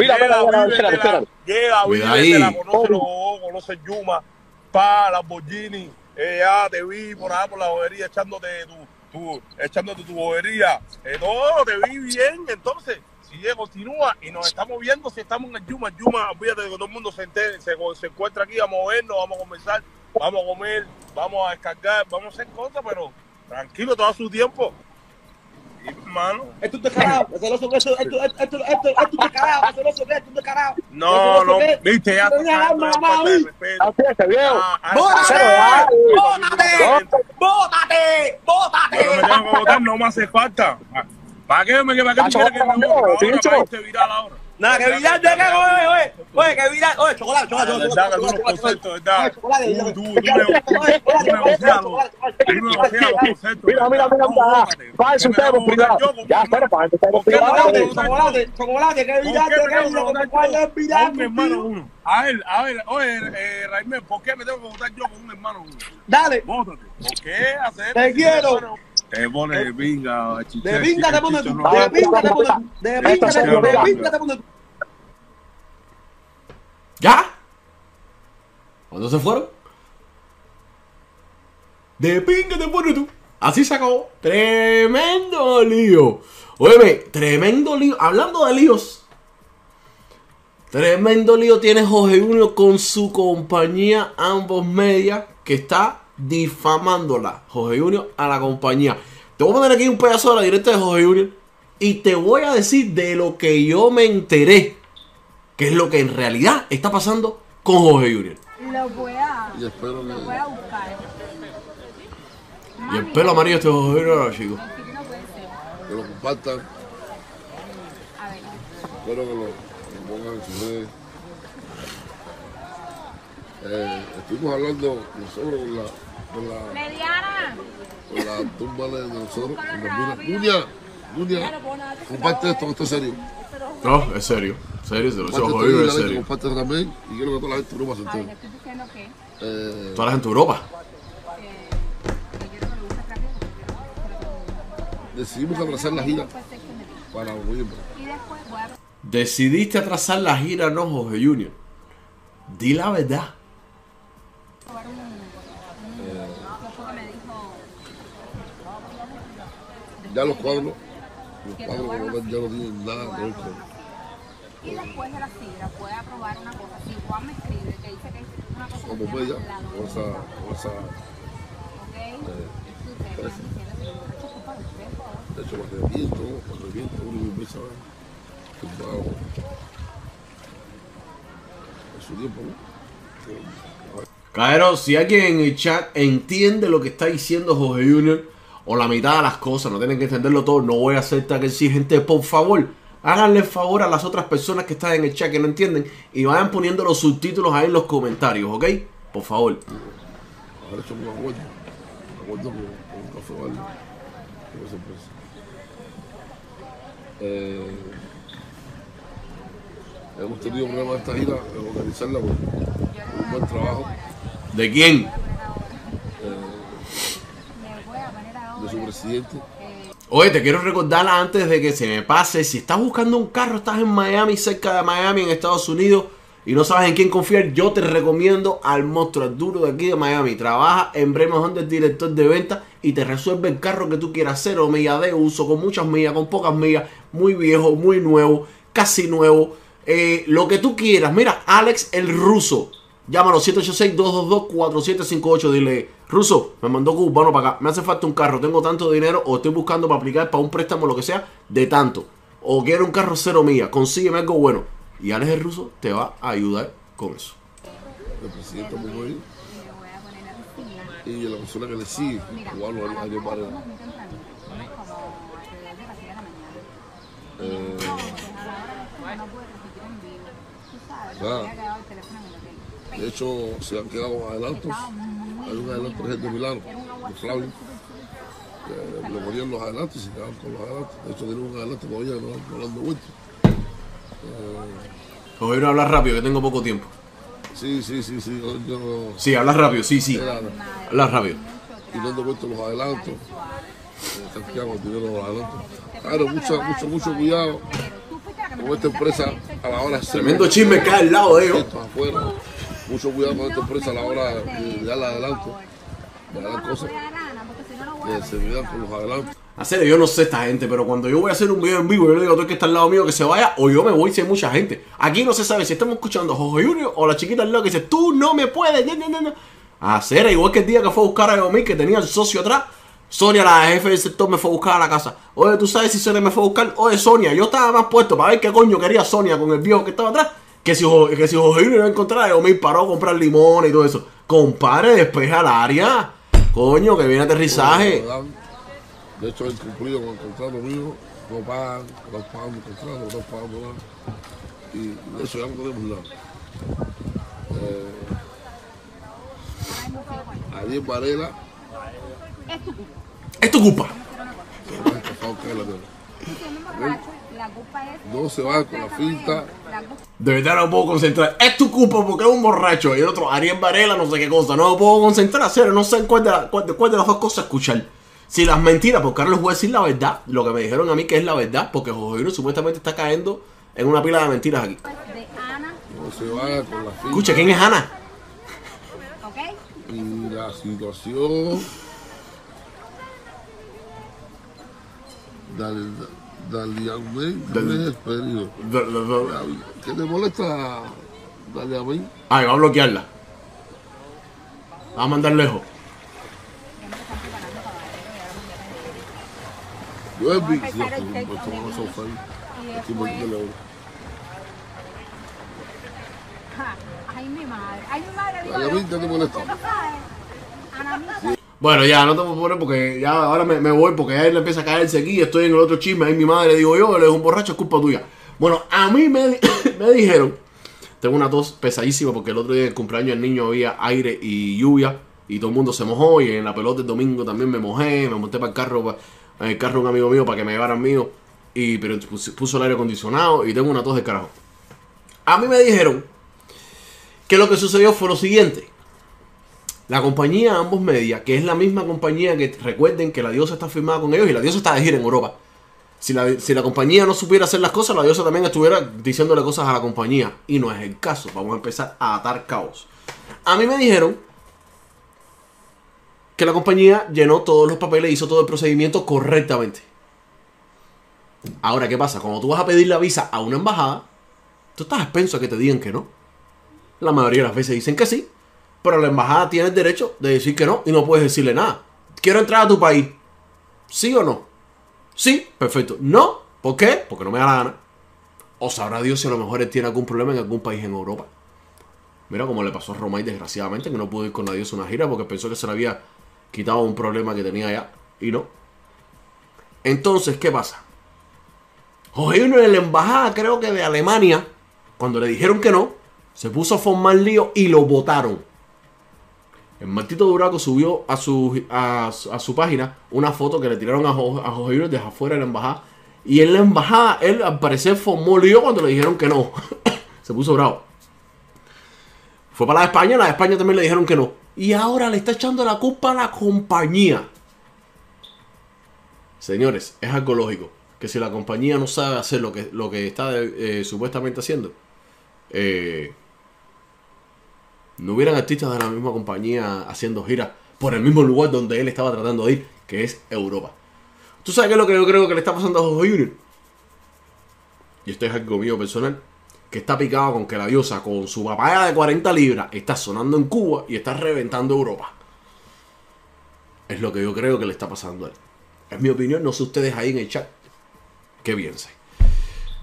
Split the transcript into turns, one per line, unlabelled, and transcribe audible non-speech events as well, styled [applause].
Mira,
Llega,
mira, mira,
vive
espérate.
Llega,
Cuida
vive de la,
ahí.
conoce los conoce Yuma, pa, Lamborghini, eh, ya te vi por allá por la bobería echándote tu, tu, echándote tu bobería. Eh, no, te vi bien, entonces, si continúa y nos estamos viendo, si estamos en el Yuma, Yuma, fíjate que todo el mundo se, entere, se, se encuentra aquí, vamos a vernos, vamos a conversar, vamos a comer, vamos a descargar, vamos a hacer cosas, pero tranquilo, todo a su tiempo.
Esto es descarado, celoso, esto, esto, esto, esto, esto, esto es descarado, celoso, esto es descarado.
no, no,
¿qué?
viste, ya.
Así es, viejo.
Ah, ah,
¡Bótate!
ah,
¡Bótate! ¡Bótate! ¡Bótate!
Pero me tengo que votar, no me hace falta. ¿Para qué me, para qué tú quieres que me vote? Para irte viral ahora.
Nada, que viral de que, oye, oye, oye, que viral, oye, chocolate,
Ah,
chocolate, chocolate, chocolate, chocolate, chocolate,
Mira, mira, mira,
bótate.
Para
¿Por
privado.
votar yo con
Ya,
un
espera, para eso usted por
¿Por qué me
privado.
chocolate, chocolate, chocolate, que
¿Por
viral,
qué
que
me tengo que
viral,
votar
que cuál es viral
con un hermano uno? A ver, a ver, oye, eh, Raimel, ¿por qué me tengo que votar yo con un hermano uno?
Dale,
Bótate. ¿Por qué hacer?
Te quiero.
Te pone de pinga, chiche,
de pinga te
chiche,
tú, de pinga te pones tú, de pinga te pones tú, de pinga te pones tú.
¿Ya? ¿Cuándo se fueron? De pinga te pones tú. Así se acabó. Tremendo lío. Óyeme, tremendo lío. Hablando de líos. Tremendo lío tiene Jorge Junior con su compañía Ambos Media que está difamándola. Jorge Junior a la compañía. Te voy a poner aquí un pedazo de la directa de Jorge Junior y te voy a decir de lo que yo me enteré. Que es lo que en realidad está pasando con Jorge Junior.
Lo voy a,
Y espero
lo voy a buscar.
Y el pelo amarillo este Jorge Junior, chicos.
Puede ser.
que lo compartan.
A ver.
Espero que lo, lo pongan en sus redes. Eh, estuvimos hablando nosotros con la, con la,
Mediana.
con la tumba de nosotros. Dunia, Dunia, comparte esto, esto es serio.
No, es serio. Serio, se lo Junior,
esto
es serio.
comparte también. Y quiero que toda la gente no se
A ver, le
entere. Eh,
Toda la gente de Europa.
decidimos atrasar la gira para noviembre.
Decidiste atrasar la gira, no, Jorge Junior. Di la verdad.
Probar un... un ¿qué fue que dijo?
Ya los cuadros, los cuadros ya no tienen nada que ver con.
Y después de la sidra voy a probar una cosa. Si Juan me escribe que dice que es una cosa que
como
se
bella, con esa, con esa,
¿ok? Que favor.
de hecho, que que viento, uno empieza a tumbado en su tiempo, ¿no?
Caero, si alguien en el chat entiende lo que está diciendo Jorge Junior, o la mitad de las cosas, no tienen que entenderlo todo, no voy a aceptar que sí, gente, por favor, háganle favor a las otras personas que están en el chat que no entienden y vayan poniendo los subtítulos ahí en los comentarios, ¿ok? Por favor.
Acuerdo, acuerdo empresa. Eh, hemos tenido problemas esta gira, organizarla un buen trabajo
¿De quién?
Ahora.
de su presidente.
Oye, te quiero recordar antes de que se me pase, si estás buscando un carro, estás en Miami, cerca de Miami, en Estados Unidos, y no sabes en quién confiar, yo te recomiendo al monstruo duro de aquí de Miami. Trabaja en Bremen Honda, el director de venta, y te resuelve el carro que tú quieras hacer, o milla de uso, con muchas millas, con pocas millas, muy viejo, muy nuevo, casi nuevo, eh, lo que tú quieras. Mira, Alex el ruso. Llámalo 786-222-4758. Dile, Ruso, me mandó cubano para acá. Me hace falta un carro. Tengo tanto dinero o estoy buscando para aplicar para un préstamo, lo que sea, de tanto. O quiero un carro cero mía. Consígueme algo bueno. Y Alex el ruso te va a ayudar con eso.
El presidente
piscina.
y la persona que le sigue,
Mira,
Juan
a
Año
las
Varela.
como muy tempranito, como alrededor de las 10 de la mañana.
Eh,
Entonces, a la hora de esto, no puedo transmitir en vivo. Tú sabes,
Ah. De hecho, se han quedado adelantos. Hay un adelanto, ejemplo, de Milano, de Flavio. que Le ponían los adelantos y se quedaban con los adelantos. De hecho, tienen un adelanto todavía que no, no lo han devuelto.
Os voy a hablar rápido, que tengo poco tiempo.
Sí, sí, sí, sí. Yo, yo no-
Sí, hablas rápido, sí, sí. Hablas rápido.
y no han devuelto los adelantos. Eh, con el dinero de los adelantos. Claro, mucho, mucho, mucho cuidado. Con esta empresa a la hora de
Tremendo chisme cae al lado de ellos.
Mucho cuidado con esta empresa a la hora de darle adelante, de dar cosas, de seguridad con los adelantos.
A serio, yo no sé esta gente, pero cuando yo voy a hacer un video en vivo, yo le digo a todo el que está al lado mío que se vaya, o yo me voy si hay mucha gente. Aquí no se sabe si estamos escuchando a Jorge Junior o la chiquita al lado que dice, tú no me puedes. No, no, no, no. A serio, igual que el día que fue a buscar a Yomir, que tenía el socio atrás. Sonia, la jefe del sector, me fue a buscar a la casa. Oye, ¿tú sabes si Sonia me fue a buscar? Oye, Sonia, yo estaba más puesto para ver qué coño quería Sonia con el viejo que estaba atrás. Que si, que si iba a encontrar a Yomir, paró a comprar limón y todo eso. Compadre, despeja el área. Coño, que viene aterrizaje.
De hecho, el cumplido con el contrato mío, no pagan, no pagando el contrato, no pagando nada. Y de eso ya no tenemos nada. Eh, Ariel Varela,
Es tu culpa.
Es tu culpa.
No se va con la finta.
De verdad no me puedo concentrar. Es tu culpa porque es un borracho. Y el otro, Ariel Varela, no sé qué cosa. No me puedo concentrar. Serio, no sé cuál de, la- cuál de- cuál de las dos cosas escuchar. Si las mentiras, porque ahora les voy a decir la verdad. Lo que me dijeron a mí que es la verdad. Porque José Junior supuestamente está cayendo en una pila de mentiras aquí.
es de Ana,
No se vaya con la finta.
Escucha, ¿quién es Ana?
¿ok?
Y la situación. Dale, dale a mí, dale el periodo. ¿Qué te molesta? Dale a mí.
Ay, va a bloquearla. Va a mandar lejos.
Yo es
el
yo Estoy
Ay, mi madre. Ay, mi madre. digo,
Dale a mí, ¿qué te molesta?
Bueno, ya, no te puedo poner porque ya ahora me, voy porque ya él empieza a caerse aquí. Estoy en el otro chisme. Ahí mi madre, digo yo, él es un borracho, es culpa tuya. Bueno, a mí me, [coughs] me dijeron, tengo una tos pesadísima porque el otro día del cumpleaños del niño había aire y lluvia y todo el mundo se mojó. Y en la pelota el domingo también me mojé, me monté para el carro, pa- en el carro un amigo mío para que me llevaran mío. Y, pero pus- puso el aire acondicionado y tengo una tos de carajo. A mí me dijeron que lo que sucedió fue lo siguiente. La compañía Ambos Media, que es la misma compañía que recuerden que la diosa está firmada con ellos y la diosa está de gira en Europa. Si la, si la compañía no supiera hacer las cosas, la diosa también estuviera diciéndole cosas a la compañía. Y no es el caso. Vamos a empezar a atar caos. A mí me dijeron que la compañía llenó todos los papeles, hizo todo el procedimiento correctamente. Ahora, ¿qué pasa? Cuando tú vas a pedir la visa a una embajada, tú estás expenso a que te digan que no. La mayoría de las veces dicen que sí, pero la embajada tiene el derecho de decir que no y no puedes decirle nada. Quiero entrar a tu país. ¿Sí o no? Sí, perfecto. No, ¿por qué? Porque no me da la gana. O sabrá Dios si a lo mejor tiene algún problema en algún país en Europa. Mira como le pasó a Romay desgraciadamente, que no pudo ir con diosa a una gira porque pensó que se le había quitado un problema que tenía allá. Y no. Entonces, ¿qué pasa? Jorge Junior en la embajada, creo que de Alemania, cuando le dijeron que no, se puso a formar lío y lo votaron. El Martito Duraco subió a su, a, su- página una foto que le tiraron a, Jo- a Jorge desde afuera de la embajada. Y en la embajada, él al parecer formó lío cuando le dijeron que no. [coughs] se puso bravo. Fue para la de España, la de España también le dijeron que no. Y ahora le está echando la culpa a la compañía. Señores, es algo lógico. Que si la compañía no sabe hacer lo que, lo que está eh, supuestamente haciendo, eh, no hubieran artistas de la misma compañía haciendo giras por el mismo lugar donde él estaba tratando de ir, que es Europa. ¿Tú sabes qué es lo que yo creo que le está pasando a Jorge Junior? Y esto es algo mío personal. Que está picado con que la diosa con su papaya de 40 libras está sonando en Cuba y está reventando Europa. Es lo que yo creo que le está pasando a él. Es mi opinión, no sé ustedes ahí en el chat. ¿Qué piensen?